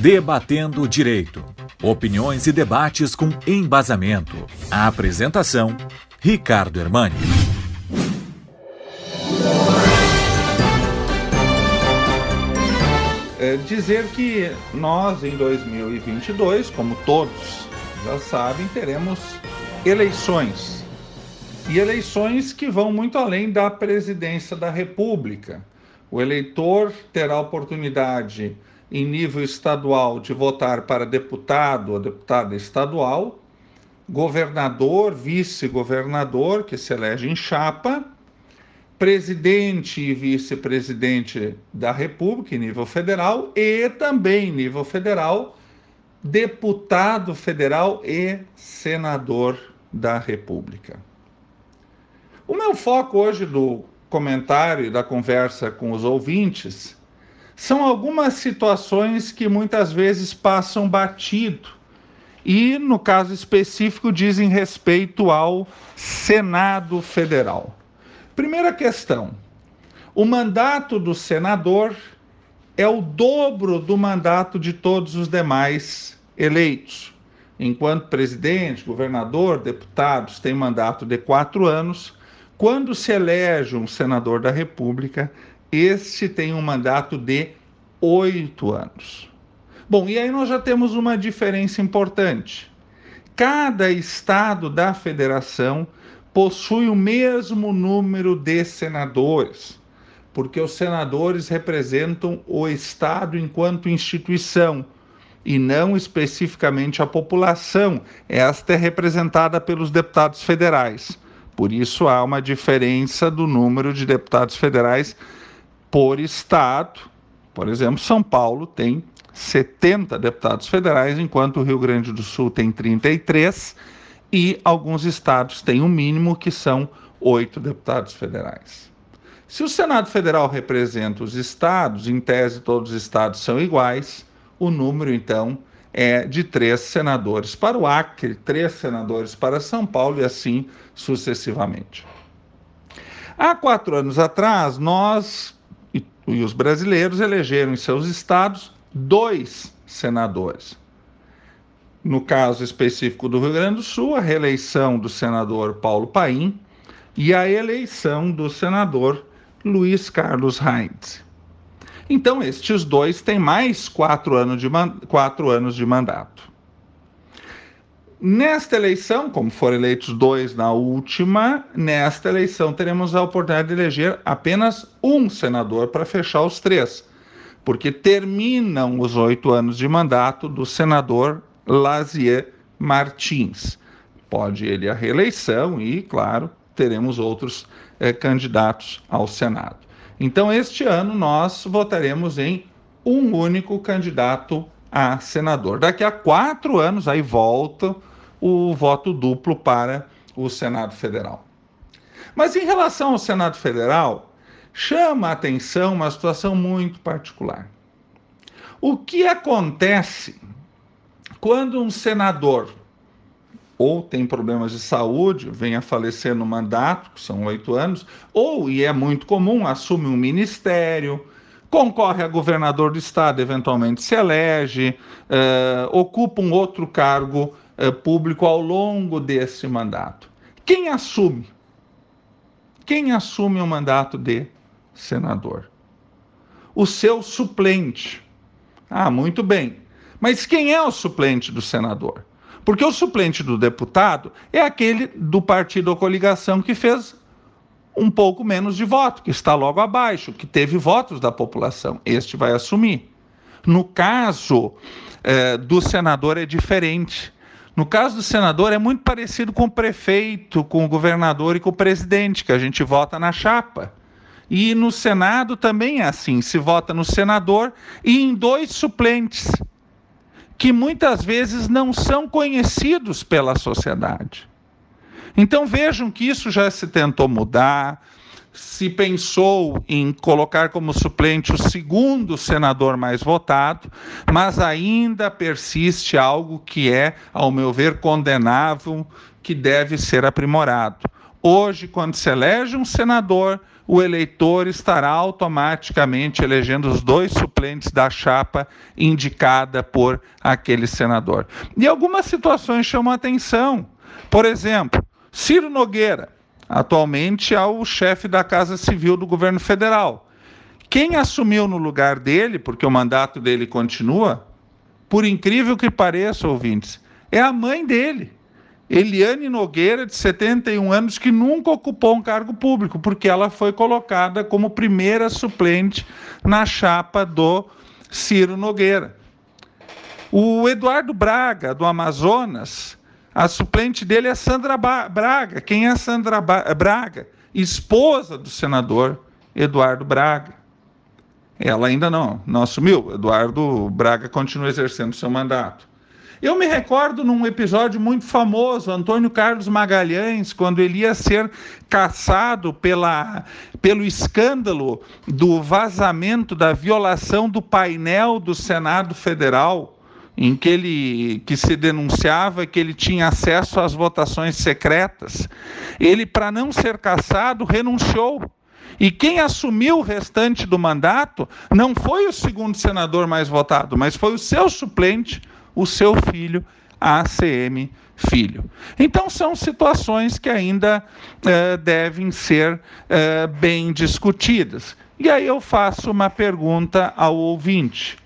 Debatendo Direito. Opiniões e debates com embasamento. A apresentação: Ricardo Hermani. É dizer que nós, em 2022, como todos já sabem, teremos eleições. E eleições que vão muito além da presidência da República. O eleitor terá oportunidade em nível estadual de votar para deputado ou deputada estadual, governador, vice-governador, que se elege em chapa, presidente e vice-presidente da República em nível federal e também em nível federal, deputado federal e senador da República. O meu foco hoje do comentário e da conversa com os ouvintes são algumas situações que muitas vezes passam batido e, no caso específico, dizem respeito ao Senado Federal. Primeira questão: o mandato do senador é o dobro do mandato de todos os demais eleitos. Enquanto presidente, governador, deputados têm mandato de quatro anos, quando se elege um senador da República, este tem um mandato de oito anos. Bom, e aí nós já temos uma diferença importante. Cada estado da federação possui o mesmo número de senadores, porque os senadores representam o estado enquanto instituição e não especificamente a população. Esta é representada pelos deputados federais. Por isso há uma diferença do número de deputados federais por estado. Por exemplo, São Paulo tem 70 deputados federais, enquanto o Rio Grande do Sul tem 33 e alguns estados têm o um mínimo, que são oito deputados federais. Se o Senado Federal representa os estados, em tese todos os estados são iguais, o número então é de três senadores para o Acre, três senadores para São Paulo e assim sucessivamente. Há quatro anos atrás, nós e, os brasileiros elegeram em seus estados dois senadores. No caso específico do Rio Grande do Sul, a reeleição do senador Paulo Paim e a eleição do senador Luiz Carlos Heinz. Então, estes dois têm mais quatro anos de, quatro anos de mandato. Nesta eleição, como foram eleitos dois na última, nesta eleição teremos a oportunidade de eleger apenas um senador para fechar os três, porque terminam os oito anos de mandato do senador Lazier Martins. Pode ele a reeleição e, claro, teremos outros eh, candidatos ao Senado. Então, este ano, nós votaremos em um único candidato a senador. Daqui a quatro anos, aí volta o voto duplo para o Senado Federal. Mas em relação ao Senado Federal, chama a atenção uma situação muito particular. O que acontece quando um senador ou tem problemas de saúde, vem a falecer no mandato, que são oito anos, ou, e é muito comum, assume um ministério, concorre a governador do estado, eventualmente se elege, uh, ocupa um outro cargo público ao longo desse mandato. Quem assume? Quem assume o mandato de senador? O seu suplente. Ah, muito bem. Mas quem é o suplente do senador? Porque o suplente do deputado é aquele do partido ou coligação que fez um pouco menos de voto, que está logo abaixo, que teve votos da população. Este vai assumir. No caso eh, do senador é diferente. No caso do senador é muito parecido com o prefeito, com o governador e com o presidente, que a gente vota na chapa. E no Senado também é assim: se vota no senador e em dois suplentes que muitas vezes não são conhecidos pela sociedade. Então vejam que isso já se tentou mudar, se pensou em colocar como suplente o segundo senador mais votado, mas ainda persiste algo que é, ao meu ver, condenável, que deve ser aprimorado. Hoje, quando se elege um senador, o eleitor estará automaticamente elegendo os dois suplentes da chapa indicada por aquele senador. E algumas situações chamam a atenção. Por exemplo, Ciro Nogueira, atualmente é o chefe da Casa Civil do governo federal. Quem assumiu no lugar dele, porque o mandato dele continua, por incrível que pareça, ouvintes, é a mãe dele. Eliane Nogueira, de 71 anos, que nunca ocupou um cargo público, porque ela foi colocada como primeira suplente na chapa do Ciro Nogueira. O Eduardo Braga, do Amazonas, a suplente dele é Sandra Braga. Quem é Sandra Braga? Esposa do senador Eduardo Braga. Ela ainda não, não assumiu. Eduardo Braga continua exercendo seu mandato. Eu me recordo num episódio muito famoso, Antônio Carlos Magalhães, quando ele ia ser caçado pela, pelo escândalo do vazamento, da violação do painel do Senado Federal, em que ele que se denunciava que ele tinha acesso às votações secretas. Ele, para não ser caçado, renunciou. E quem assumiu o restante do mandato não foi o segundo senador mais votado, mas foi o seu suplente, o seu filho, ACM Filho. Então, são situações que ainda eh, devem ser eh, bem discutidas. E aí eu faço uma pergunta ao ouvinte.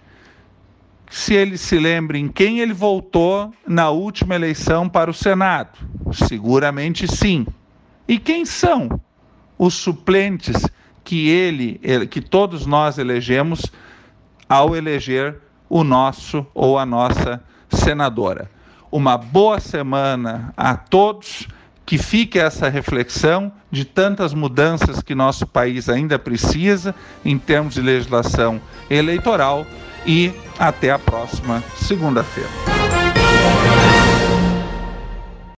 Se ele se lembra em quem ele votou na última eleição para o Senado? Seguramente sim. E quem são os suplentes que ele, que todos nós elegemos ao eleger o nosso ou a nossa senadora. Uma boa semana a todos. Que fique essa reflexão de tantas mudanças que nosso país ainda precisa em termos de legislação eleitoral e até a próxima segunda-feira.